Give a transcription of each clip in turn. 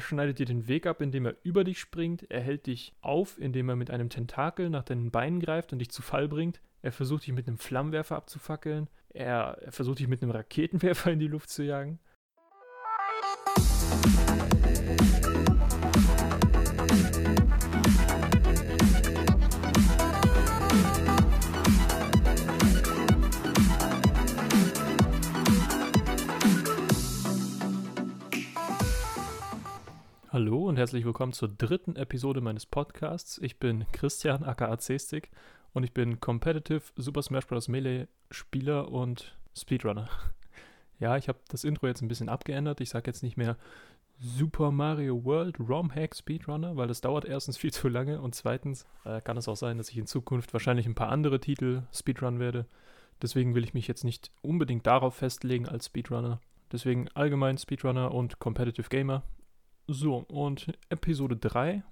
Er schneidet dir den Weg ab, indem er über dich springt. Er hält dich auf, indem er mit einem Tentakel nach deinen Beinen greift und dich zu Fall bringt. Er versucht dich mit einem Flammenwerfer abzufackeln. Er, er versucht dich mit einem Raketenwerfer in die Luft zu jagen. Hallo und herzlich willkommen zur dritten Episode meines Podcasts. Ich bin Christian aka C-Stick und ich bin Competitive Super Smash Bros. Melee Spieler und Speedrunner. Ja, ich habe das Intro jetzt ein bisschen abgeändert. Ich sage jetzt nicht mehr Super Mario World ROM Hack Speedrunner, weil das dauert erstens viel zu lange und zweitens äh, kann es auch sein, dass ich in Zukunft wahrscheinlich ein paar andere Titel Speedrun werde. Deswegen will ich mich jetzt nicht unbedingt darauf festlegen als Speedrunner. Deswegen allgemein Speedrunner und Competitive Gamer. So, und Episode 3,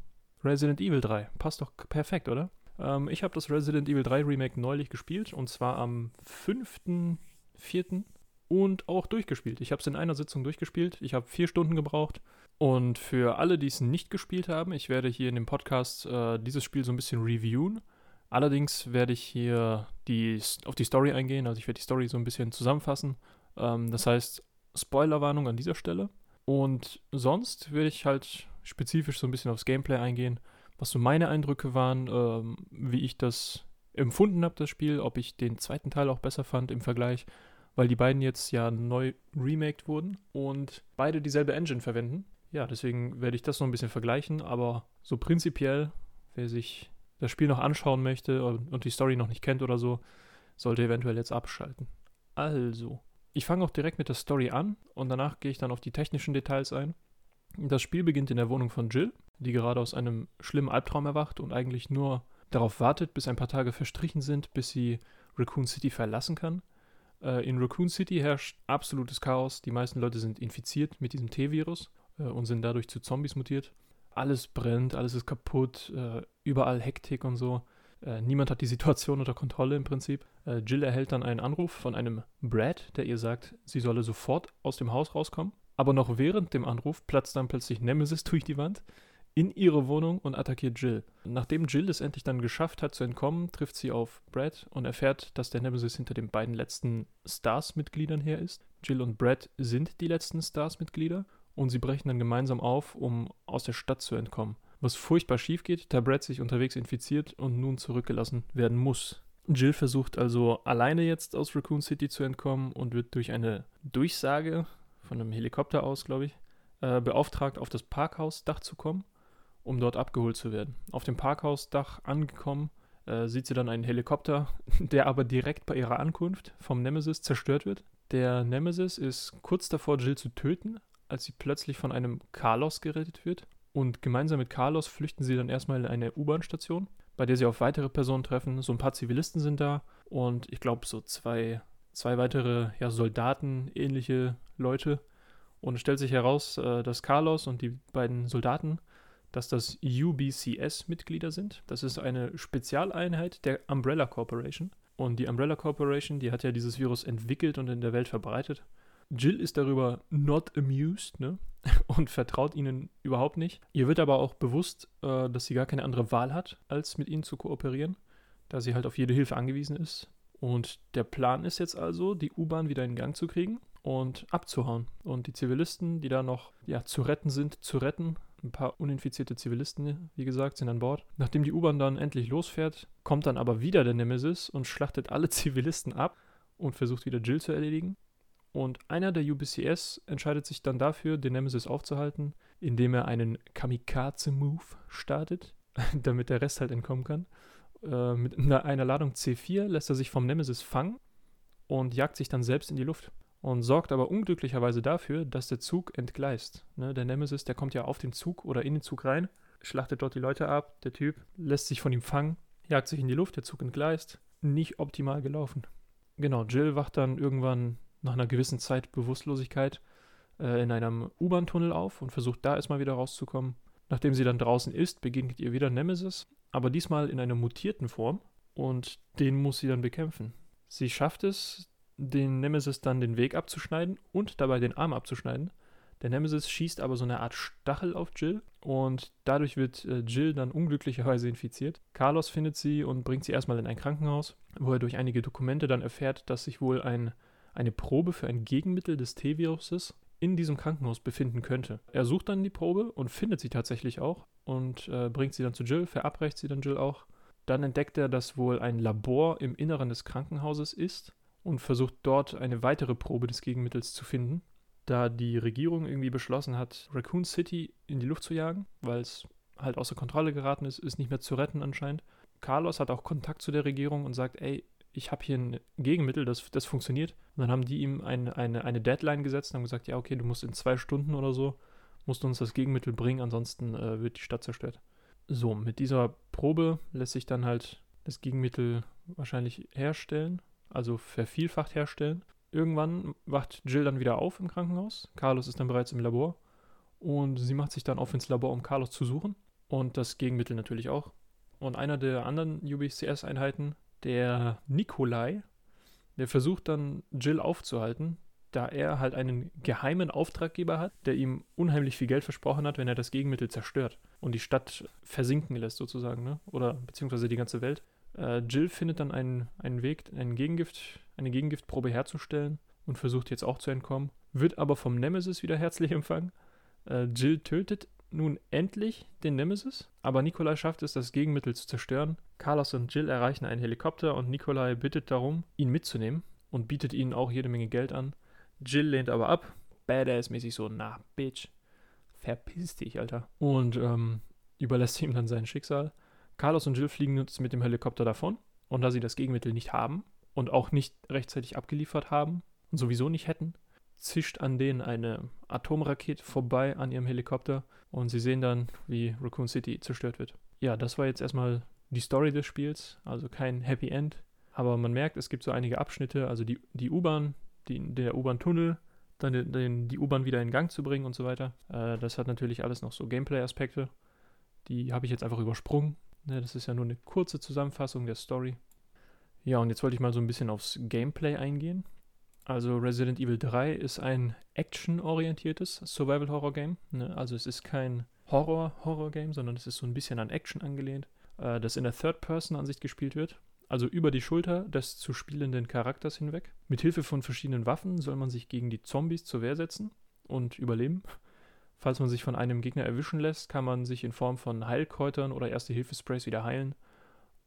Resident Evil 3. Passt doch perfekt, oder? Ähm, ich habe das Resident Evil 3 Remake neulich gespielt und zwar am 5.4. und auch durchgespielt. Ich habe es in einer Sitzung durchgespielt. Ich habe vier Stunden gebraucht. Und für alle, die es nicht gespielt haben, ich werde hier in dem Podcast äh, dieses Spiel so ein bisschen reviewen. Allerdings werde ich hier die, auf die Story eingehen, also ich werde die Story so ein bisschen zusammenfassen. Ähm, das heißt, Spoilerwarnung an dieser Stelle. Und sonst würde ich halt spezifisch so ein bisschen aufs Gameplay eingehen, was so meine Eindrücke waren, ähm, wie ich das empfunden habe, das Spiel, ob ich den zweiten Teil auch besser fand im Vergleich, weil die beiden jetzt ja neu remaked wurden und beide dieselbe Engine verwenden. Ja, deswegen werde ich das noch ein bisschen vergleichen, aber so prinzipiell, wer sich das Spiel noch anschauen möchte und die Story noch nicht kennt oder so, sollte eventuell jetzt abschalten. Also, ich fange auch direkt mit der Story an und danach gehe ich dann auf die technischen Details ein. Das Spiel beginnt in der Wohnung von Jill, die gerade aus einem schlimmen Albtraum erwacht und eigentlich nur darauf wartet, bis ein paar Tage verstrichen sind, bis sie Raccoon City verlassen kann. Äh, in Raccoon City herrscht absolutes Chaos. Die meisten Leute sind infiziert mit diesem T-Virus äh, und sind dadurch zu Zombies mutiert. Alles brennt, alles ist kaputt, äh, überall Hektik und so. Äh, niemand hat die Situation unter Kontrolle im Prinzip. Äh, Jill erhält dann einen Anruf von einem Brad, der ihr sagt, sie solle sofort aus dem Haus rauskommen. Aber noch während dem Anruf platzt dann plötzlich Nemesis durch die Wand in ihre Wohnung und attackiert Jill. Nachdem Jill es endlich dann geschafft hat zu entkommen, trifft sie auf Brad und erfährt, dass der Nemesis hinter den beiden letzten Stars-Mitgliedern her ist. Jill und Brad sind die letzten Stars-Mitglieder und sie brechen dann gemeinsam auf, um aus der Stadt zu entkommen was furchtbar schief geht, da Brad sich unterwegs infiziert und nun zurückgelassen werden muss. Jill versucht also alleine jetzt aus Raccoon City zu entkommen und wird durch eine Durchsage von einem Helikopter aus, glaube ich, äh, beauftragt, auf das Parkhausdach zu kommen, um dort abgeholt zu werden. Auf dem Parkhausdach angekommen, äh, sieht sie dann einen Helikopter, der aber direkt bei ihrer Ankunft vom Nemesis zerstört wird. Der Nemesis ist kurz davor, Jill zu töten, als sie plötzlich von einem Carlos gerettet wird und gemeinsam mit Carlos flüchten sie dann erstmal in eine U-Bahn-Station, bei der sie auf weitere Personen treffen. So ein paar Zivilisten sind da und ich glaube so zwei, zwei weitere ja, Soldaten, ähnliche Leute. Und es stellt sich heraus, äh, dass Carlos und die beiden Soldaten, dass das UBCS-Mitglieder sind. Das ist eine Spezialeinheit der Umbrella Corporation. Und die Umbrella Corporation, die hat ja dieses Virus entwickelt und in der Welt verbreitet. Jill ist darüber not amused ne? und vertraut ihnen überhaupt nicht. Ihr wird aber auch bewusst, äh, dass sie gar keine andere Wahl hat, als mit ihnen zu kooperieren, da sie halt auf jede Hilfe angewiesen ist. Und der Plan ist jetzt also, die U-Bahn wieder in Gang zu kriegen und abzuhauen. Und die Zivilisten, die da noch ja, zu retten sind, zu retten. Ein paar uninfizierte Zivilisten, wie gesagt, sind an Bord. Nachdem die U-Bahn dann endlich losfährt, kommt dann aber wieder der Nemesis und schlachtet alle Zivilisten ab und versucht wieder Jill zu erledigen. Und einer der UBCS entscheidet sich dann dafür, den Nemesis aufzuhalten, indem er einen Kamikaze-Move startet, damit der Rest halt entkommen kann. Äh, mit einer Ladung C4 lässt er sich vom Nemesis fangen und jagt sich dann selbst in die Luft. Und sorgt aber unglücklicherweise dafür, dass der Zug entgleist. Ne, der Nemesis, der kommt ja auf den Zug oder in den Zug rein, schlachtet dort die Leute ab, der Typ lässt sich von ihm fangen, jagt sich in die Luft, der Zug entgleist. Nicht optimal gelaufen. Genau, Jill wacht dann irgendwann nach einer gewissen Zeit Bewusstlosigkeit äh, in einem U-Bahn-Tunnel auf und versucht da erstmal wieder rauszukommen. Nachdem sie dann draußen ist, begegnet ihr wieder Nemesis, aber diesmal in einer mutierten Form und den muss sie dann bekämpfen. Sie schafft es, den Nemesis dann den Weg abzuschneiden und dabei den Arm abzuschneiden. Der Nemesis schießt aber so eine Art Stachel auf Jill und dadurch wird äh, Jill dann unglücklicherweise infiziert. Carlos findet sie und bringt sie erstmal in ein Krankenhaus, wo er durch einige Dokumente dann erfährt, dass sich wohl ein, eine Probe für ein Gegenmittel des T-Viruses in diesem Krankenhaus befinden könnte. Er sucht dann die Probe und findet sie tatsächlich auch und äh, bringt sie dann zu Jill, verabreicht sie dann Jill auch. Dann entdeckt er, dass wohl ein Labor im Inneren des Krankenhauses ist und versucht dort eine weitere Probe des Gegenmittels zu finden, da die Regierung irgendwie beschlossen hat, Raccoon City in die Luft zu jagen, weil es halt außer Kontrolle geraten ist, ist nicht mehr zu retten anscheinend. Carlos hat auch Kontakt zu der Regierung und sagt, ey, ich habe hier ein Gegenmittel, das, das funktioniert. Und dann haben die ihm ein, eine, eine Deadline gesetzt und haben gesagt, ja, okay, du musst in zwei Stunden oder so, musst uns das Gegenmittel bringen, ansonsten äh, wird die Stadt zerstört. So, mit dieser Probe lässt sich dann halt das Gegenmittel wahrscheinlich herstellen, also vervielfacht herstellen. Irgendwann wacht Jill dann wieder auf im Krankenhaus. Carlos ist dann bereits im Labor und sie macht sich dann auf ins Labor, um Carlos zu suchen und das Gegenmittel natürlich auch. Und einer der anderen UBCS-Einheiten, der Nikolai, der versucht dann Jill aufzuhalten, da er halt einen geheimen Auftraggeber hat, der ihm unheimlich viel Geld versprochen hat, wenn er das Gegenmittel zerstört und die Stadt versinken lässt sozusagen, ne? oder beziehungsweise die ganze Welt. Äh, Jill findet dann einen, einen Weg, einen Gegengift, eine Gegengiftprobe herzustellen und versucht jetzt auch zu entkommen, wird aber vom Nemesis wieder herzlich empfangen. Äh, Jill tötet nun endlich den Nemesis, aber Nikolai schafft es, das Gegenmittel zu zerstören. Carlos und Jill erreichen einen Helikopter und Nikolai bittet darum, ihn mitzunehmen und bietet ihnen auch jede Menge Geld an. Jill lehnt aber ab. Badass-mäßig so, na, Bitch. Verpiss dich, Alter. Und ähm, überlässt ihm dann sein Schicksal. Carlos und Jill fliegen jetzt mit dem Helikopter davon. Und da sie das Gegenmittel nicht haben und auch nicht rechtzeitig abgeliefert haben und sowieso nicht hätten, zischt an denen eine Atomrakete vorbei an ihrem Helikopter und sie sehen dann, wie Raccoon City zerstört wird. Ja, das war jetzt erstmal die Story des Spiels, also kein Happy End. Aber man merkt, es gibt so einige Abschnitte, also die, die U-Bahn der U-Bahn-Tunnel, dann den, den, die U-Bahn wieder in Gang zu bringen und so weiter. Äh, das hat natürlich alles noch so Gameplay-Aspekte. Die habe ich jetzt einfach übersprungen. Ne, das ist ja nur eine kurze Zusammenfassung der Story. Ja, und jetzt wollte ich mal so ein bisschen aufs Gameplay eingehen. Also Resident Evil 3 ist ein action-orientiertes Survival-Horror-Game. Ne? Also es ist kein Horror-Horror-Game, sondern es ist so ein bisschen an Action angelehnt, äh, das in der Third-Person-Ansicht gespielt wird also über die Schulter des zu spielenden Charakters hinweg. Mit Hilfe von verschiedenen Waffen soll man sich gegen die Zombies zur Wehr setzen und überleben. Falls man sich von einem Gegner erwischen lässt, kann man sich in Form von Heilkräutern oder Erste-Hilfe-Sprays wieder heilen.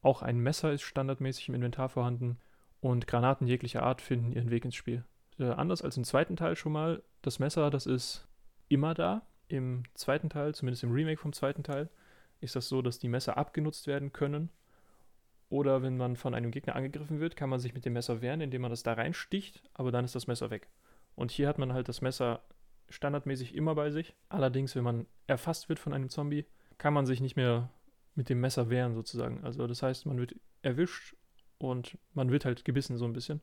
Auch ein Messer ist standardmäßig im Inventar vorhanden und Granaten jeglicher Art finden ihren Weg ins Spiel. Äh, anders als im zweiten Teil schon mal, das Messer, das ist immer da. Im zweiten Teil, zumindest im Remake vom zweiten Teil, ist das so, dass die Messer abgenutzt werden können oder wenn man von einem Gegner angegriffen wird, kann man sich mit dem Messer wehren, indem man das da reinsticht, aber dann ist das Messer weg. Und hier hat man halt das Messer standardmäßig immer bei sich. Allerdings, wenn man erfasst wird von einem Zombie, kann man sich nicht mehr mit dem Messer wehren sozusagen. Also das heißt, man wird erwischt und man wird halt gebissen so ein bisschen.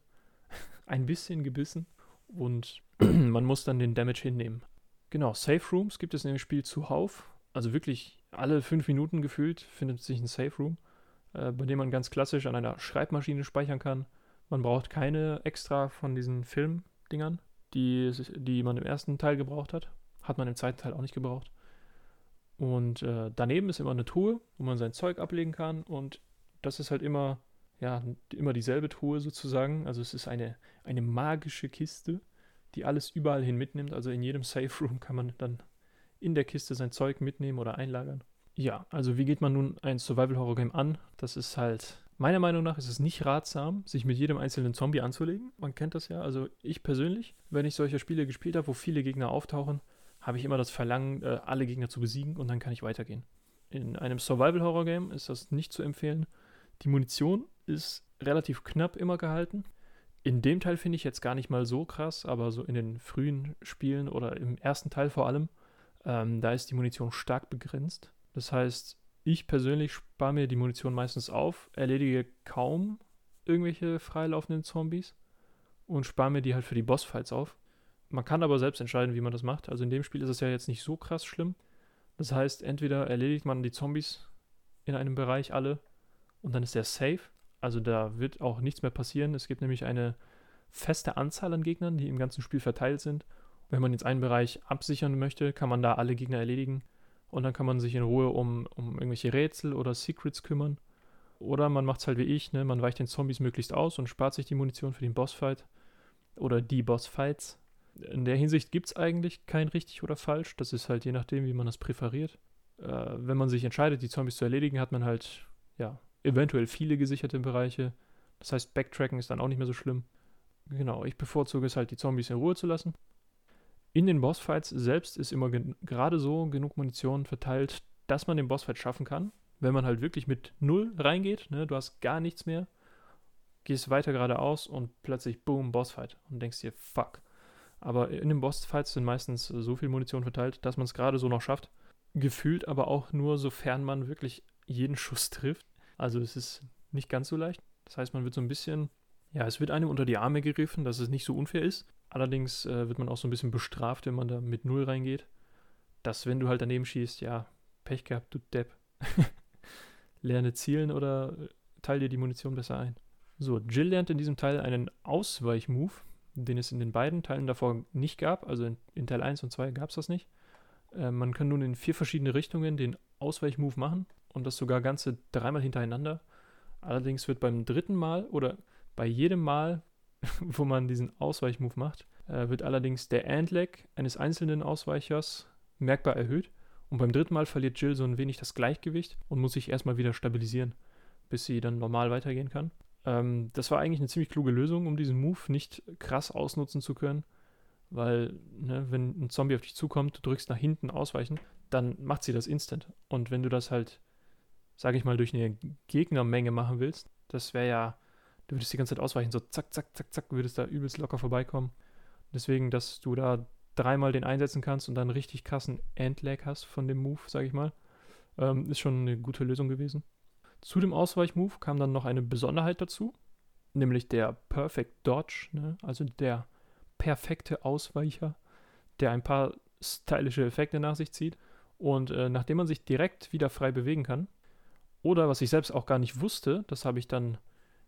ein bisschen gebissen und man muss dann den Damage hinnehmen. Genau, Safe Rooms gibt es in dem Spiel zuhauf. Also wirklich alle fünf Minuten gefühlt findet sich ein Safe Room äh, bei dem man ganz klassisch an einer Schreibmaschine speichern kann. Man braucht keine extra von diesen Filmdingern, die, die man im ersten Teil gebraucht hat. Hat man im zweiten Teil auch nicht gebraucht. Und äh, daneben ist immer eine Truhe, wo man sein Zeug ablegen kann. Und das ist halt immer, ja, immer dieselbe Truhe sozusagen. Also es ist eine, eine magische Kiste, die alles überall hin mitnimmt. Also in jedem Safe Room kann man dann in der Kiste sein Zeug mitnehmen oder einlagern. Ja, also wie geht man nun ein Survival-Horror-Game an? Das ist halt, meiner Meinung nach ist es nicht ratsam, sich mit jedem einzelnen Zombie anzulegen. Man kennt das ja. Also ich persönlich, wenn ich solche Spiele gespielt habe, wo viele Gegner auftauchen, habe ich immer das Verlangen, äh, alle Gegner zu besiegen und dann kann ich weitergehen. In einem Survival-Horror-Game ist das nicht zu empfehlen. Die Munition ist relativ knapp immer gehalten. In dem Teil finde ich jetzt gar nicht mal so krass, aber so in den frühen Spielen oder im ersten Teil vor allem, ähm, da ist die Munition stark begrenzt. Das heißt, ich persönlich spare mir die Munition meistens auf, erledige kaum irgendwelche freilaufenden Zombies und spare mir die halt für die Bossfights auf. Man kann aber selbst entscheiden, wie man das macht. Also in dem Spiel ist es ja jetzt nicht so krass schlimm. Das heißt, entweder erledigt man die Zombies in einem Bereich alle und dann ist der safe. Also da wird auch nichts mehr passieren. Es gibt nämlich eine feste Anzahl an Gegnern, die im ganzen Spiel verteilt sind. Wenn man jetzt einen Bereich absichern möchte, kann man da alle Gegner erledigen und dann kann man sich in Ruhe um, um irgendwelche Rätsel oder Secrets kümmern. Oder man macht es halt wie ich, ne? man weicht den Zombies möglichst aus und spart sich die Munition für den Bossfight oder die Bossfights. In der Hinsicht gibt es eigentlich kein richtig oder falsch. Das ist halt je nachdem, wie man das präferiert. Äh, wenn man sich entscheidet, die Zombies zu erledigen, hat man halt, ja, eventuell viele gesicherte Bereiche. Das heißt, Backtracken ist dann auch nicht mehr so schlimm. Genau, ich bevorzuge es halt, die Zombies in Ruhe zu lassen. In den Bossfights selbst ist immer gerade so genug Munition verteilt, dass man den Bossfight schaffen kann. Wenn man halt wirklich mit null reingeht, ne, du hast gar nichts mehr, gehst weiter geradeaus und plötzlich boom, Bossfight und denkst dir, fuck. Aber in den Bossfights sind meistens so viel Munition verteilt, dass man es gerade so noch schafft. Gefühlt aber auch nur, sofern man wirklich jeden Schuss trifft. Also es ist nicht ganz so leicht. Das heißt, man wird so ein bisschen, ja, es wird einem unter die Arme gegriffen, dass es nicht so unfair ist. Allerdings äh, wird man auch so ein bisschen bestraft, wenn man da mit Null reingeht. Dass, wenn du halt daneben schießt, ja, Pech gehabt, du Depp. Lerne zielen oder äh, teile dir die Munition besser ein. So, Jill lernt in diesem Teil einen Ausweichmove, den es in den beiden Teilen davor nicht gab. Also in, in Teil 1 und 2 gab es das nicht. Äh, man kann nun in vier verschiedene Richtungen den Ausweichmove machen und das sogar ganze dreimal hintereinander. Allerdings wird beim dritten Mal oder bei jedem Mal, wo man diesen Ausweichmove macht, äh, wird allerdings der Antlag eines einzelnen Ausweichers merkbar erhöht. Und beim dritten Mal verliert Jill so ein wenig das Gleichgewicht und muss sich erstmal wieder stabilisieren, bis sie dann normal weitergehen kann. Ähm, das war eigentlich eine ziemlich kluge Lösung, um diesen Move nicht krass ausnutzen zu können. Weil, ne, wenn ein Zombie auf dich zukommt, du drückst nach hinten ausweichen, dann macht sie das instant. Und wenn du das halt, sage ich mal, durch eine Gegnermenge machen willst, das wäre ja, du würdest die ganze Zeit ausweichen, so zack, zack, zack, zack, würdest da übelst locker vorbeikommen. Deswegen, dass du da dreimal den einsetzen kannst und dann richtig krassen Endlag hast von dem Move, sage ich mal, ähm, ist schon eine gute Lösung gewesen. Zu dem Ausweichmove kam dann noch eine Besonderheit dazu, nämlich der Perfect Dodge, ne? also der perfekte Ausweicher, der ein paar stylische Effekte nach sich zieht. Und äh, nachdem man sich direkt wieder frei bewegen kann, oder was ich selbst auch gar nicht wusste, das habe ich dann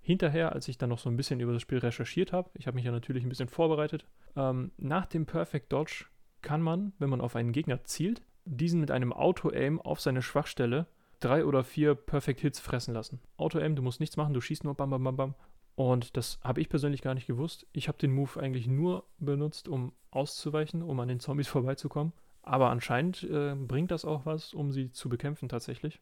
hinterher, als ich dann noch so ein bisschen über das Spiel recherchiert habe, ich habe mich ja natürlich ein bisschen vorbereitet, ähm, nach dem Perfect Dodge kann man, wenn man auf einen Gegner zielt, diesen mit einem Auto-Aim auf seine Schwachstelle drei oder vier Perfect Hits fressen lassen. Auto-Aim, du musst nichts machen, du schießt nur bam, bam, bam, bam. Und das habe ich persönlich gar nicht gewusst. Ich habe den Move eigentlich nur benutzt, um auszuweichen, um an den Zombies vorbeizukommen. Aber anscheinend äh, bringt das auch was, um sie zu bekämpfen tatsächlich.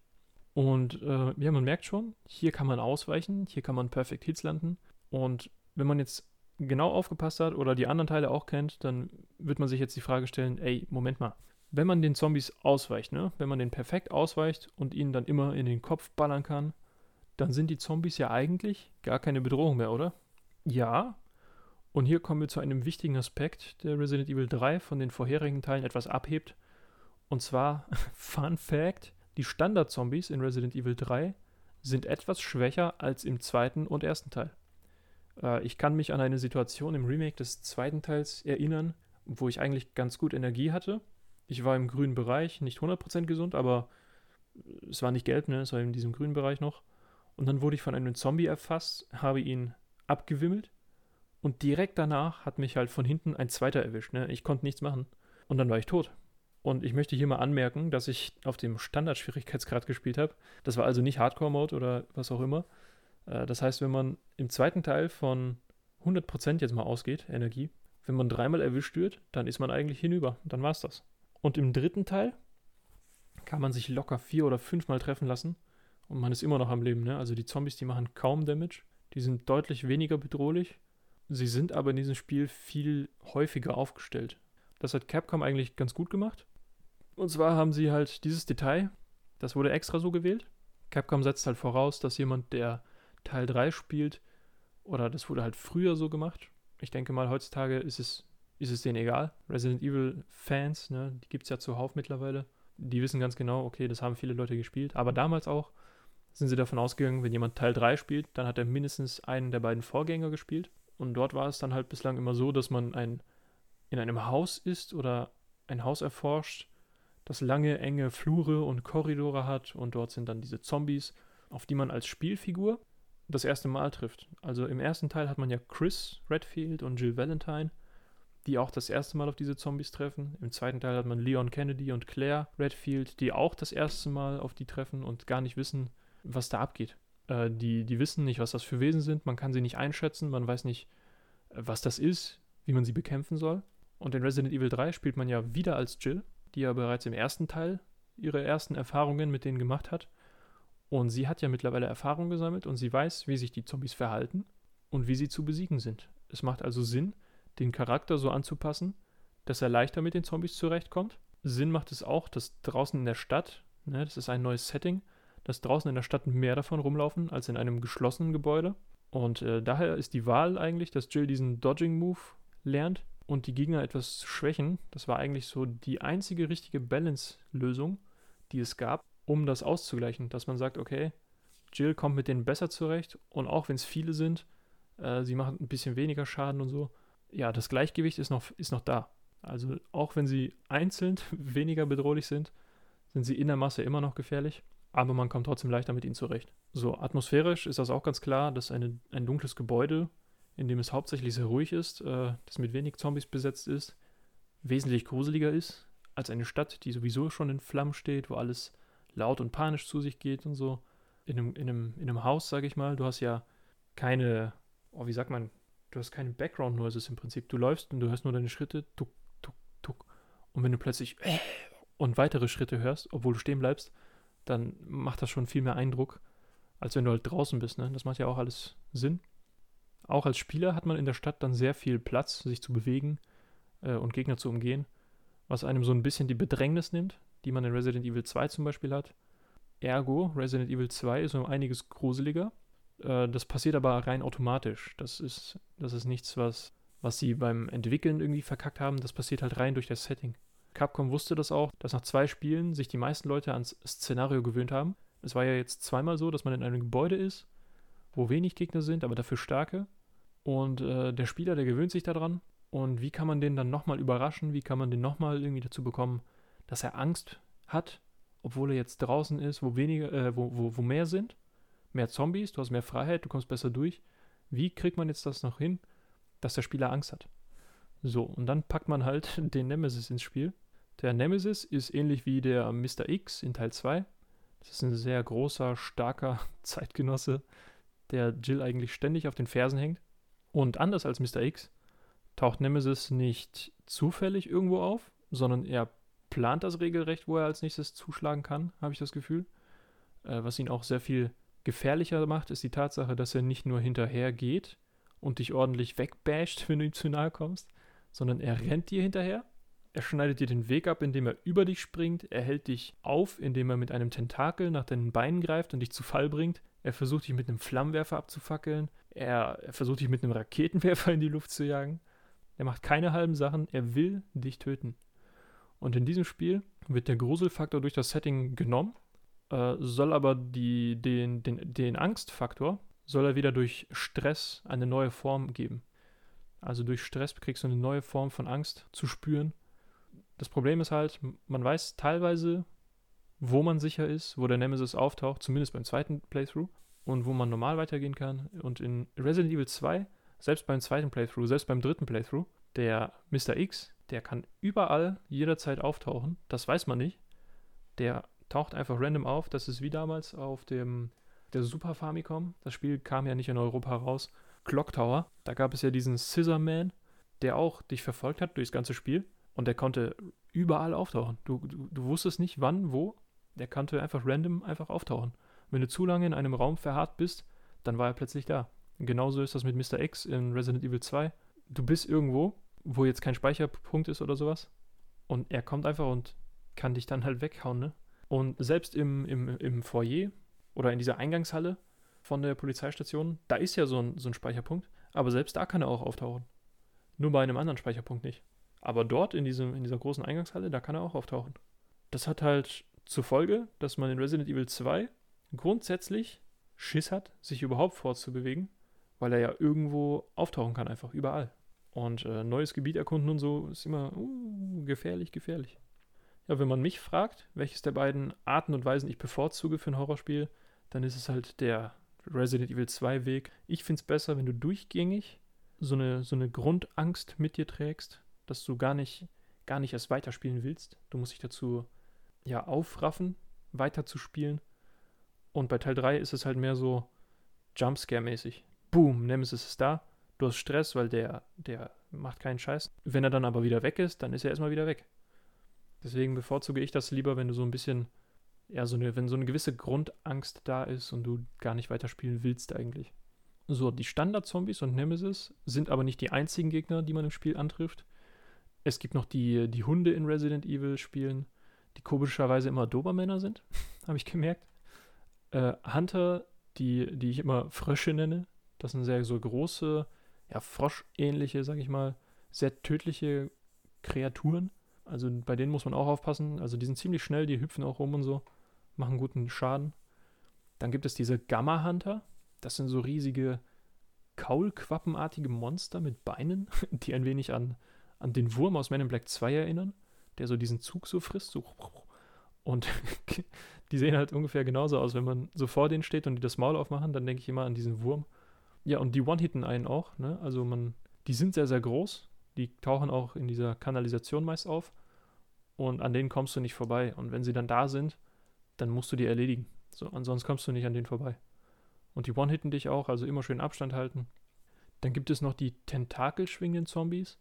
Und äh, ja, man merkt schon, hier kann man ausweichen, hier kann man Perfect Hits landen. Und wenn man jetzt genau aufgepasst hat oder die anderen Teile auch kennt, dann wird man sich jetzt die Frage stellen, ey, Moment mal, wenn man den Zombies ausweicht, ne? wenn man den perfekt ausweicht und ihnen dann immer in den Kopf ballern kann, dann sind die Zombies ja eigentlich gar keine Bedrohung mehr, oder? Ja. Und hier kommen wir zu einem wichtigen Aspekt, der Resident Evil 3 von den vorherigen Teilen etwas abhebt. Und zwar, Fun Fact, die Standard-Zombies in Resident Evil 3 sind etwas schwächer als im zweiten und ersten Teil. Äh, ich kann mich an eine Situation im Remake des zweiten Teils erinnern, wo ich eigentlich ganz gut Energie hatte ich war im grünen Bereich, nicht 100% gesund, aber es war nicht gelb, ne? es war in diesem grünen Bereich noch. Und dann wurde ich von einem Zombie erfasst, habe ihn abgewimmelt und direkt danach hat mich halt von hinten ein zweiter erwischt. Ne? Ich konnte nichts machen und dann war ich tot. Und ich möchte hier mal anmerken, dass ich auf dem Standard-Schwierigkeitsgrad gespielt habe. Das war also nicht Hardcore-Mode oder was auch immer. Äh, das heißt, wenn man im zweiten Teil von 100% jetzt mal ausgeht, Energie, wenn man dreimal erwischt wird, dann ist man eigentlich hinüber. Dann war es das. Und im dritten Teil kann man sich locker vier oder fünfmal treffen lassen und man ist immer noch am Leben. Ne? Also die Zombies, die machen kaum Damage. Die sind deutlich weniger bedrohlich. Sie sind aber in diesem Spiel viel häufiger aufgestellt. Das hat Capcom eigentlich ganz gut gemacht. Und zwar haben sie halt dieses Detail, das wurde extra so gewählt. Capcom setzt halt voraus, dass jemand, der Teil 3 spielt, oder das wurde halt früher so gemacht. Ich denke mal, heutzutage ist es ist es denen egal. Resident Evil Fans, ne, die gibt es ja zuhauf mittlerweile. Die wissen ganz genau, okay, das haben viele Leute gespielt. Aber damals auch sind sie davon ausgegangen, wenn jemand Teil 3 spielt, dann hat er mindestens einen der beiden Vorgänger gespielt. Und dort war es dann halt bislang immer so, dass man ein, in einem Haus ist oder ein Haus erforscht, das lange, enge Flure und Korridore hat. Und dort sind dann diese Zombies, auf die man als Spielfigur das erste Mal trifft. Also im ersten Teil hat man ja Chris Redfield und Jill Valentine die auch das erste Mal auf diese Zombies treffen. Im zweiten Teil hat man Leon Kennedy und Claire Redfield, die auch das erste Mal auf die treffen und gar nicht wissen, was da abgeht. Äh, die, die wissen nicht, was das für Wesen sind, man kann sie nicht einschätzen, man weiß nicht, äh, was das ist, wie man sie bekämpfen soll. Und in Resident Evil 3 spielt man ja wieder als Jill, die ja bereits im ersten Teil ihre ersten Erfahrungen mit denen gemacht hat. Und sie hat ja mittlerweile Erfahrung gesammelt und sie weiß, wie sich die Zombies verhalten und wie sie zu besiegen sind. Es macht also Sinn, den Charakter so anzupassen, dass er leichter mit den Zombies zurechtkommt. Sinn macht es auch, dass draußen in der Stadt, ne, das ist ein neues Setting, dass draußen in der Stadt mehr davon rumlaufen als in einem geschlossenen Gebäude. Und äh, daher ist die Wahl eigentlich, dass Jill diesen Dodging-Move lernt und die Gegner etwas schwächen. Das war eigentlich so die einzige richtige Balance-Lösung, die es gab, um das auszugleichen. Dass man sagt, okay, Jill kommt mit denen besser zurecht und auch wenn es viele sind, äh, sie machen ein bisschen weniger Schaden und so. Ja, das Gleichgewicht ist noch, ist noch da. Also auch wenn sie einzeln weniger bedrohlich sind, sind sie in der Masse immer noch gefährlich aber man kommt trotzdem leichter mit ihnen zurecht. So, atmosphärisch ist das auch ganz klar, dass eine, ein dunkles Gebäude, in dem es hauptsächlich sehr ruhig ist, äh, das mit wenig Zombies besetzt ist, wesentlich gruseliger ist als eine Stadt, die sowieso schon in Flammen steht, wo alles laut und panisch zu sich geht und so. In einem, in einem, in einem Haus, sage ich mal, du hast ja keine, oh, wie sagt man, du hast keine Background Noises im Prinzip. Du läufst und du hörst nur deine Schritte, tuck, tuck, tuck. Und wenn du plötzlich äh, und weitere Schritte hörst, obwohl du stehen bleibst, dann macht das schon viel mehr Eindruck, als wenn du halt draußen bist. Ne? Das macht ja auch alles Sinn. Auch als Spieler hat man in der Stadt dann sehr viel Platz, sich zu bewegen äh, und Gegner zu umgehen, was einem so ein bisschen die Bedrängnis nimmt, die man in Resident Evil 2 zum Beispiel hat. Ergo, Resident Evil 2 ist um einiges gruseliger. Äh, das passiert aber rein automatisch. Das ist, das ist nichts, was, was sie beim Entwickeln irgendwie verkackt haben. Das passiert halt rein durch das Setting. Capcom wusste das auch, dass nach zwei Spielen sich die meisten Leute ans Szenario gewöhnt haben. Es war ja jetzt zweimal so, dass man in einem Gebäude ist, wo wenig Gegner sind, aber dafür starke. Und äh, der Spieler, der gewöhnt sich daran. Und wie kann man den dann nochmal überraschen? Wie kann man den nochmal irgendwie dazu bekommen, dass er Angst hat, obwohl er jetzt draußen ist, wo weniger, äh, wo, wo, wo mehr sind? Mehr Zombies, du hast mehr Freiheit, du kommst besser durch. Wie kriegt man jetzt das noch hin, dass der Spieler Angst hat? So, und dann packt man halt den Nemesis ins Spiel. Der Nemesis ist ähnlich wie der Mr. X in Teil 2. Das ist ein sehr großer, starker Zeitgenosse, der Jill eigentlich ständig auf den Fersen hängt. Und anders als Mr. X taucht Nemesis nicht zufällig irgendwo auf, sondern er plant das regelrecht, wo er als nächstes zuschlagen kann, habe ich das Gefühl. Äh, was ihn auch sehr viel gefährlicher macht, ist die Tatsache, dass er nicht nur hinterher geht und dich ordentlich wegbasht, wenn du ihm zu nahe kommst, sondern er rennt dir hinterher. Er schneidet dir den Weg ab, indem er über dich springt. Er hält dich auf, indem er mit einem Tentakel nach deinen Beinen greift und dich zu Fall bringt. Er versucht dich mit einem Flammenwerfer abzufackeln. Er, er versucht dich mit einem Raketenwerfer in die Luft zu jagen. Er macht keine halben Sachen. Er will dich töten. Und in diesem Spiel wird der Gruselfaktor durch das Setting genommen, äh, soll aber die, den, den, den Angstfaktor, soll er wieder durch Stress eine neue Form geben. Also durch Stress kriegst du eine neue Form von Angst zu spüren. Das Problem ist halt, man weiß teilweise, wo man sicher ist, wo der Nemesis auftaucht, zumindest beim zweiten Playthrough, und wo man normal weitergehen kann. Und in Resident Evil 2, selbst beim zweiten Playthrough, selbst beim dritten Playthrough, der Mr. X, der kann überall jederzeit auftauchen. Das weiß man nicht. Der taucht einfach random auf. Das ist wie damals auf dem der Super Famicom. Das Spiel kam ja nicht in Europa raus. Clock Tower, da gab es ja diesen Scissor Man, der auch dich verfolgt hat durchs ganze Spiel und der konnte überall auftauchen. Du, du, du wusstest nicht wann, wo, der konnte einfach random einfach auftauchen. Wenn du zu lange in einem Raum verharrt bist, dann war er plötzlich da. Genauso ist das mit Mr. X in Resident Evil 2. Du bist irgendwo, wo jetzt kein Speicherpunkt ist oder sowas. Und er kommt einfach und kann dich dann halt weghauen, ne? Und selbst im, im, im Foyer oder in dieser Eingangshalle von der Polizeistation, da ist ja so ein, so ein Speicherpunkt, aber selbst da kann er auch auftauchen. Nur bei einem anderen Speicherpunkt nicht. Aber dort in, diesem, in dieser großen Eingangshalle, da kann er auch auftauchen. Das hat halt zur Folge, dass man in Resident Evil 2 grundsätzlich Schiss hat, sich überhaupt fortzubewegen, weil er ja irgendwo auftauchen kann, einfach überall. Und äh, neues Gebiet erkunden und so ist immer uh, gefährlich, gefährlich. Ja, wenn man mich fragt, welches der beiden Arten und Weisen ich bevorzuge für ein Horrorspiel, dann ist es halt der Resident Evil 2 Weg. Ich finde es besser, wenn du durchgängig so eine, so eine Grundangst mit dir trägst, dass du gar nicht, gar nicht erst weiterspielen willst. Du musst dich dazu ja aufraffen, weiterzuspielen. Und bei Teil 3 ist es halt mehr so Jumpscare-mäßig. Boom, Nemesis ist da. Du hast Stress, weil der, der macht keinen Scheiß. Wenn er dann aber wieder weg ist, dann ist er erstmal wieder weg. Deswegen bevorzuge ich das lieber, wenn du so ein bisschen, ja, so eine, wenn so eine gewisse Grundangst da ist und du gar nicht weiterspielen willst eigentlich. So, die Standard-Zombies und Nemesis sind aber nicht die einzigen Gegner, die man im Spiel antrifft. Es gibt noch die, die Hunde in Resident Evil-Spielen, die komischerweise immer Dobermänner sind, habe ich gemerkt. Äh, Hunter, die, die ich immer Frösche nenne, das sind sehr so große, ja, froschähnliche, sag ich mal, sehr tödliche Kreaturen. Also bei denen muss man auch aufpassen. Also die sind ziemlich schnell, die hüpfen auch rum und so, machen guten Schaden. Dann gibt es diese Gamma-Hunter. Das sind so riesige Kaulquappenartige Monster mit Beinen, die ein wenig an, an den Wurm aus Men in Black 2 erinnern, der so diesen Zug so frisst. So. Und die sehen halt ungefähr genauso aus. Wenn man so vor denen steht und die das Maul aufmachen, dann denke ich immer an diesen Wurm. Ja, und die One-Hitten einen auch, ne? Also man, die sind sehr, sehr groß. Die tauchen auch in dieser Kanalisation meist auf. Und an denen kommst du nicht vorbei. Und wenn sie dann da sind, dann musst du die erledigen. So, ansonsten kommst du nicht an denen vorbei. Und die One-Hitten dich auch, also immer schön Abstand halten. Dann gibt es noch die tentakelschwingenden Zombies.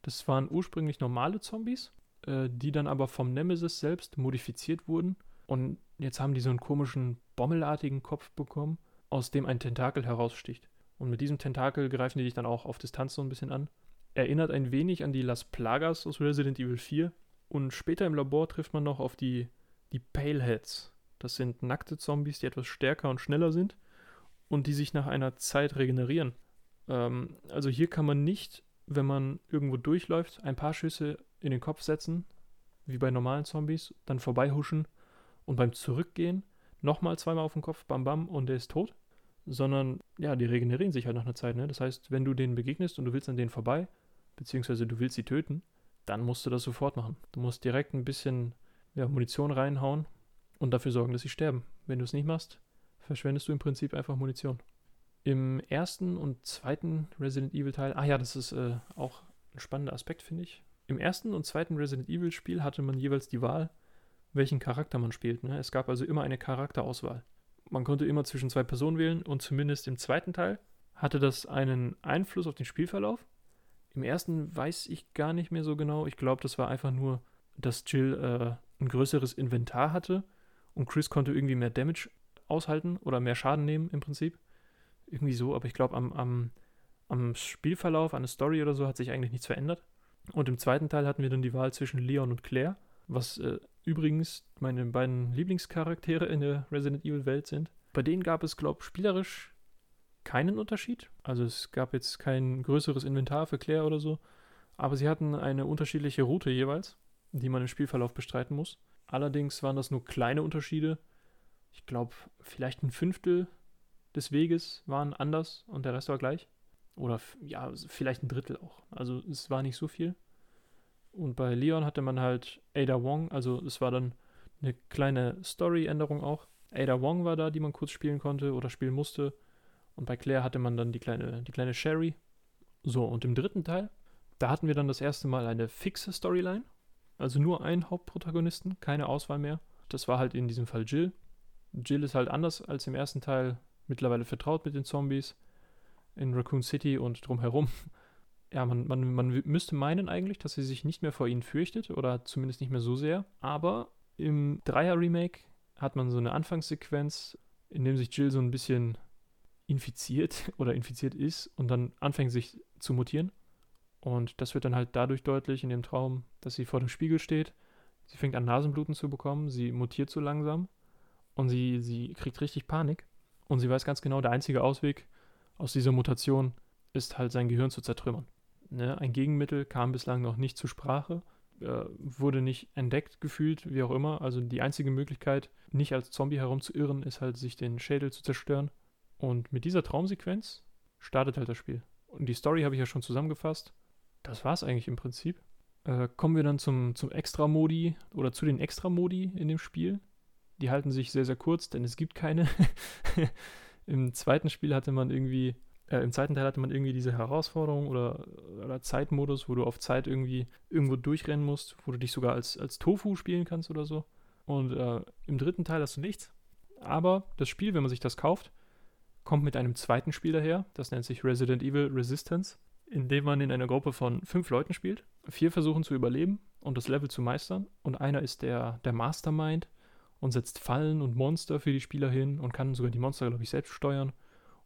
Das waren ursprünglich normale Zombies, äh, die dann aber vom Nemesis selbst modifiziert wurden. Und jetzt haben die so einen komischen bommelartigen Kopf bekommen, aus dem ein Tentakel heraussticht. Und mit diesem Tentakel greifen die dich dann auch auf Distanz so ein bisschen an. Erinnert ein wenig an die Las Plagas aus Resident Evil 4. Und später im Labor trifft man noch auf die, die Paleheads. Das sind nackte Zombies, die etwas stärker und schneller sind und die sich nach einer Zeit regenerieren. Ähm, also hier kann man nicht, wenn man irgendwo durchläuft, ein paar Schüsse in den Kopf setzen, wie bei normalen Zombies, dann vorbeihuschen und beim Zurückgehen nochmal zweimal auf den Kopf, bam bam, und der ist tot. Sondern, ja, die regenerieren sich halt nach einer Zeit. Ne? Das heißt, wenn du denen begegnest und du willst an denen vorbei, beziehungsweise du willst sie töten, dann musst du das sofort machen. Du musst direkt ein bisschen ja, Munition reinhauen und dafür sorgen, dass sie sterben. Wenn du es nicht machst, verschwendest du im Prinzip einfach Munition. Im ersten und zweiten Resident Evil Teil, ah ja, das ist äh, auch ein spannender Aspekt, finde ich. Im ersten und zweiten Resident Evil Spiel hatte man jeweils die Wahl, welchen Charakter man spielt. Ne? Es gab also immer eine Charakterauswahl. Man konnte immer zwischen zwei Personen wählen und zumindest im zweiten Teil hatte das einen Einfluss auf den Spielverlauf. Im ersten weiß ich gar nicht mehr so genau. Ich glaube, das war einfach nur, dass Jill äh, ein größeres Inventar hatte und Chris konnte irgendwie mehr Damage aushalten oder mehr Schaden nehmen im Prinzip. Irgendwie so, aber ich glaube, am, am, am Spielverlauf, an der Story oder so hat sich eigentlich nichts verändert. Und im zweiten Teil hatten wir dann die Wahl zwischen Leon und Claire, was äh, übrigens meine beiden Lieblingscharaktere in der Resident Evil Welt sind. Bei denen gab es, glaube ich, spielerisch keinen Unterschied. Also es gab jetzt kein größeres Inventar für Claire oder so. Aber sie hatten eine unterschiedliche Route jeweils, die man im Spielverlauf bestreiten muss. Allerdings waren das nur kleine Unterschiede. Ich glaube, vielleicht ein Fünftel des Weges waren anders und der Rest war gleich. Oder ja, vielleicht ein Drittel auch. Also es war nicht so viel. Und bei Leon hatte man halt Ada Wong, also es war dann eine kleine Story-Änderung auch. Ada Wong war da, die man kurz spielen konnte oder spielen musste. Und bei Claire hatte man dann die kleine, die kleine Sherry. So, und im dritten Teil, da hatten wir dann das erste Mal eine fixe Storyline. Also nur einen Hauptprotagonisten, keine Auswahl mehr. Das war halt in diesem Fall Jill. Jill ist halt anders als im ersten Teil mittlerweile vertraut mit den Zombies in Raccoon City und drumherum. Ja, man, man, man müsste meinen eigentlich, dass sie sich nicht mehr vor ihnen fürchtet oder zumindest nicht mehr so sehr. Aber im Dreier-Remake hat man so eine Anfangssequenz, in dem sich Jill so ein bisschen infiziert oder infiziert ist und dann anfängt sich zu mutieren. Und das wird dann halt dadurch deutlich in dem Traum, dass sie vor dem Spiegel steht. Sie fängt an Nasenbluten zu bekommen, sie mutiert so langsam und sie, sie kriegt richtig Panik. Und sie weiß ganz genau, der einzige Ausweg aus dieser Mutation ist halt sein Gehirn zu zertrümmern. Ne? Ein Gegenmittel kam bislang noch nicht zur Sprache, äh, wurde nicht entdeckt gefühlt, wie auch immer. Also die einzige Möglichkeit, nicht als Zombie herumzuirren, ist halt, sich den Schädel zu zerstören. Und mit dieser Traumsequenz startet halt das Spiel. Und die Story habe ich ja schon zusammengefasst. Das war es eigentlich im Prinzip. Äh, kommen wir dann zum, zum Extra-Modi oder zu den Extra-Modi in dem Spiel. Die halten sich sehr, sehr kurz, denn es gibt keine. Im zweiten Spiel hatte man irgendwie Äh, Im zweiten Teil hatte man irgendwie diese Herausforderung oder, oder Zeitmodus, wo du auf Zeit irgendwie irgendwo durchrennen musst, wo du dich sogar als, als Tofu spielen kannst oder so. Und äh, im dritten Teil hast du nichts. Aber das Spiel, wenn man sich das kauft, kommt mit einem zweiten Spiel daher. Das nennt sich Resident Evil Resistance, in dem man in einer Gruppe von fünf Leuten spielt. Vier versuchen zu überleben und das Level zu meistern. Und einer ist der, der Mastermind und setzt Fallen und Monster für die Spieler hin und kann sogar die Monster, glaube ich, selbst steuern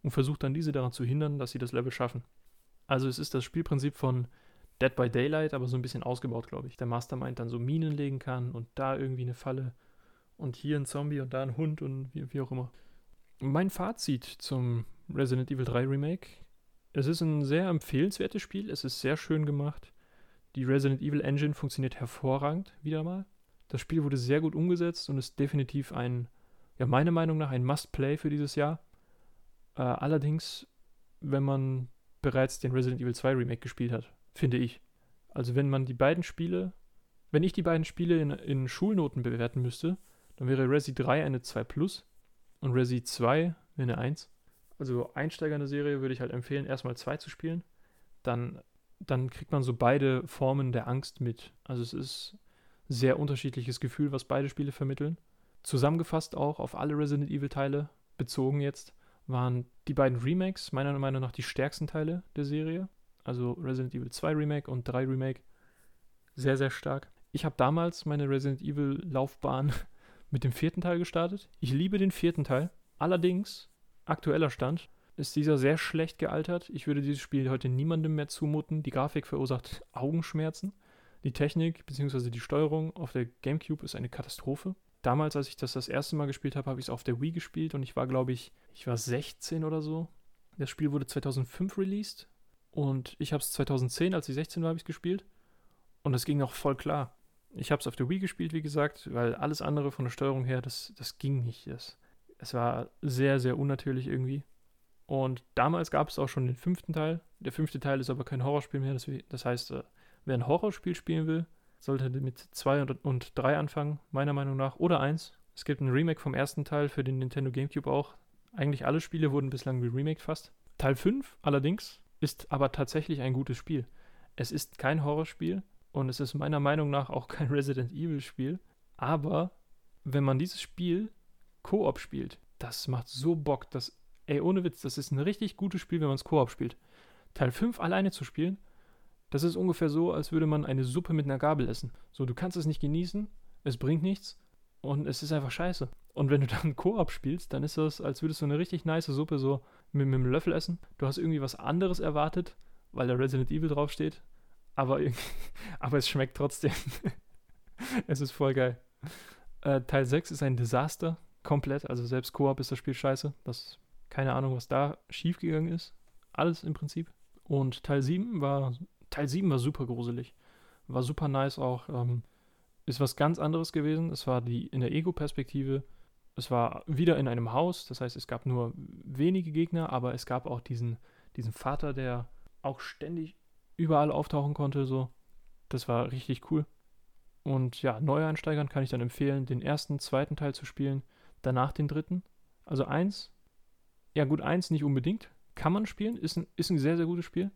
und versucht dann diese daran zu hindern, dass sie das Level schaffen. Also es ist das Spielprinzip von Dead by Daylight, aber so ein bisschen ausgebaut, glaube ich. Der Mastermind dann so Minen legen kann und da irgendwie eine Falle und hier ein Zombie und da ein Hund und wie, wie auch immer. Mein Fazit zum Resident Evil 3 Remake. Es ist ein sehr empfehlenswertes Spiel. Es ist sehr schön gemacht. Die Resident Evil Engine funktioniert hervorragend, wieder mal. Das Spiel wurde sehr gut umgesetzt und ist definitiv ein, ja, meiner Meinung nach ein Must-Play für dieses Jahr. Äh, allerdings, wenn man bereits den Resident Evil 2 Remake gespielt hat, finde ich. Also wenn man die beiden Spiele, wenn ich die beiden Spiele in, in Schulnoten bewerten müsste, dann wäre Resi 3 eine 2 Plus und Resi 2 eine 1. Also Einsteiger in der Serie würde ich halt empfehlen, erstmal 2 zu spielen. Dann, dann kriegt man so beide Formen der Angst mit. Also es ist sehr unterschiedliches Gefühl, was beide Spiele vermitteln. Zusammengefasst auch auf alle Resident Evil Teile bezogen jetzt waren die beiden Remakes meiner Meinung nach die stärksten Teile der Serie. Also Resident Evil 2 Remake und 3 Remake. Sehr, sehr stark. Ich habe damals meine Resident Evil Laufbahn mit dem vierten Teil gestartet. Ich liebe den vierten Teil. Allerdings, aktueller Stand, ist dieser sehr schlecht gealtert. Ich würde dieses Spiel heute niemandem mehr zumuten. Die Grafik verursacht Augenschmerzen. Die Technik bzw. die Steuerung auf der GameCube ist eine Katastrophe damals, als ich das das erste Mal gespielt habe, habe ich es auf der Wii gespielt und ich war, glaube ich, ich war 16 oder so. Das Spiel wurde 2005 released und ich habe es 2010, als ich 16 war, habe ich es gespielt und es ging auch voll klar. Ich habe es auf der Wii gespielt, wie gesagt, weil alles andere von der Steuerung her, das, das ging nicht. Das, es war sehr, sehr unnatürlich irgendwie. Und damals gab es auch schon den fünften Teil. Der fünfte Teil ist aber kein Horrorspiel mehr. Das, heißt, äh, wer ein Horrorspiel spielen will, sollte mit 2 und 3 anfangen, meiner Meinung nach. Oder 1. Es gibt ein Remake vom ersten Teil für den Nintendo GameCube auch. Eigentlich alle Spiele wurden bislang geremaked fast. Teil 5 allerdings ist aber tatsächlich ein gutes Spiel. Es ist kein Horrorspiel und es ist meiner Meinung nach auch kein Resident Evil Spiel. Aber wenn man dieses Spiel Koop spielt, das macht so Bock. Das, ey, ohne Witz, das ist ein richtig gutes Spiel, wenn man es Koop spielt. Teil 5 alleine zu spielen, das ist ungefähr so, als würde man eine Suppe mit einer Gabel essen. So, du kannst es nicht genießen, es bringt nichts und es ist einfach scheiße. Und wenn du dann Koop spielst, dann ist das, als würdest du eine richtig nice Suppe so mit, mit einem Löffel essen. Du hast irgendwie was anderes erwartet, weil da Resident Evil draufsteht, aber, aber es schmeckt trotzdem. es ist voll geil. Äh, Teil 6 ist ein Desaster, komplett. Also selbst Koop ist das Spiel scheiße. Das, keine Ahnung, was da schiefgegangen ist. Alles im Prinzip. Und Teil 7 war Teil 7 war super gruselig. War super nice auch. Ähm, ist was ganz anderes gewesen. Es war die in der Ego-Perspektive. Es war wieder in einem Haus. Das heißt, es gab nur wenige Gegner, aber es gab auch diesen, diesen Vater, der auch ständig überall auftauchen konnte. So. Das war richtig cool. Und ja, Neueinsteigern kann ich dann empfehlen, den ersten, zweiten Teil zu spielen, danach den dritten. Also eins, ja gut, eins nicht unbedingt, kann man spielen, ist ein, ist ein sehr, sehr gutes Spiel.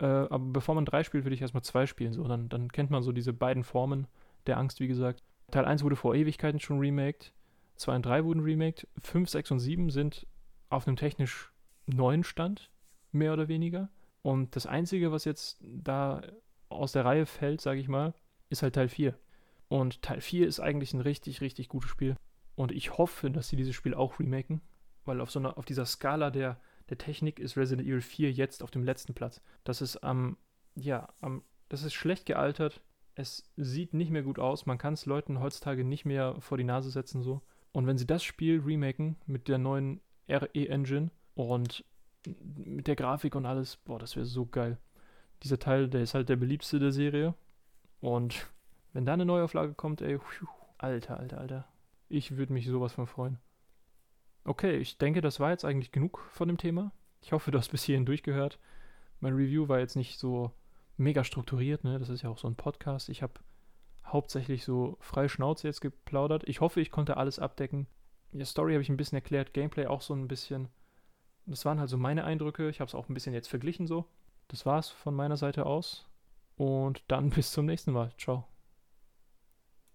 Äh, aber bevor man drei spielt, würde ich erstmal zwei spielen. So. Dann, dann kennt man so diese beiden Formen der Angst, wie gesagt. Teil 1 wurde vor Ewigkeiten schon remaked. 2 und 3 wurden remaked. 5, 6 und 7 sind auf einem technisch neuen Stand, mehr oder weniger. Und das Einzige, was jetzt da aus der Reihe fällt, sage ich mal, ist halt Teil 4. Und Teil 4 ist eigentlich ein richtig, richtig gutes Spiel. Und ich hoffe, dass sie dieses Spiel auch remaken, weil auf so einer, auf dieser Skala der der Technik ist Resident Evil 4 jetzt auf dem letzten Platz. Das ist am, ja, am, das ist schlecht gealtert. Es sieht nicht mehr gut aus. Man kann es Leuten heutzutage nicht mehr vor die Nase setzen so. Und wenn sie das Spiel remaken mit der neuen RE-Engine und mit der Grafik und alles, boah, das wäre so geil. Dieser Teil, der ist halt der beliebteste der Serie. Und wenn da eine Neuauflage kommt, ey, alter, alter, alter. Ich würde mich sowas von freuen. Okay, ich denke, das war jetzt eigentlich genug von dem Thema. Ich hoffe, du hast bis hierhin durchgehört. Mein Review war jetzt nicht so mega strukturiert, ne? Das ist ja auch so ein Podcast. Ich habe hauptsächlich so freie Schnauze jetzt geplaudert. Ich hoffe, ich konnte alles abdecken. Ja, Story habe ich ein bisschen erklärt, Gameplay auch so ein bisschen. das waren halt so meine Eindrücke. Ich habe es auch ein bisschen jetzt verglichen so. Das war's von meiner Seite aus. Und dann bis zum nächsten Mal. Ciao.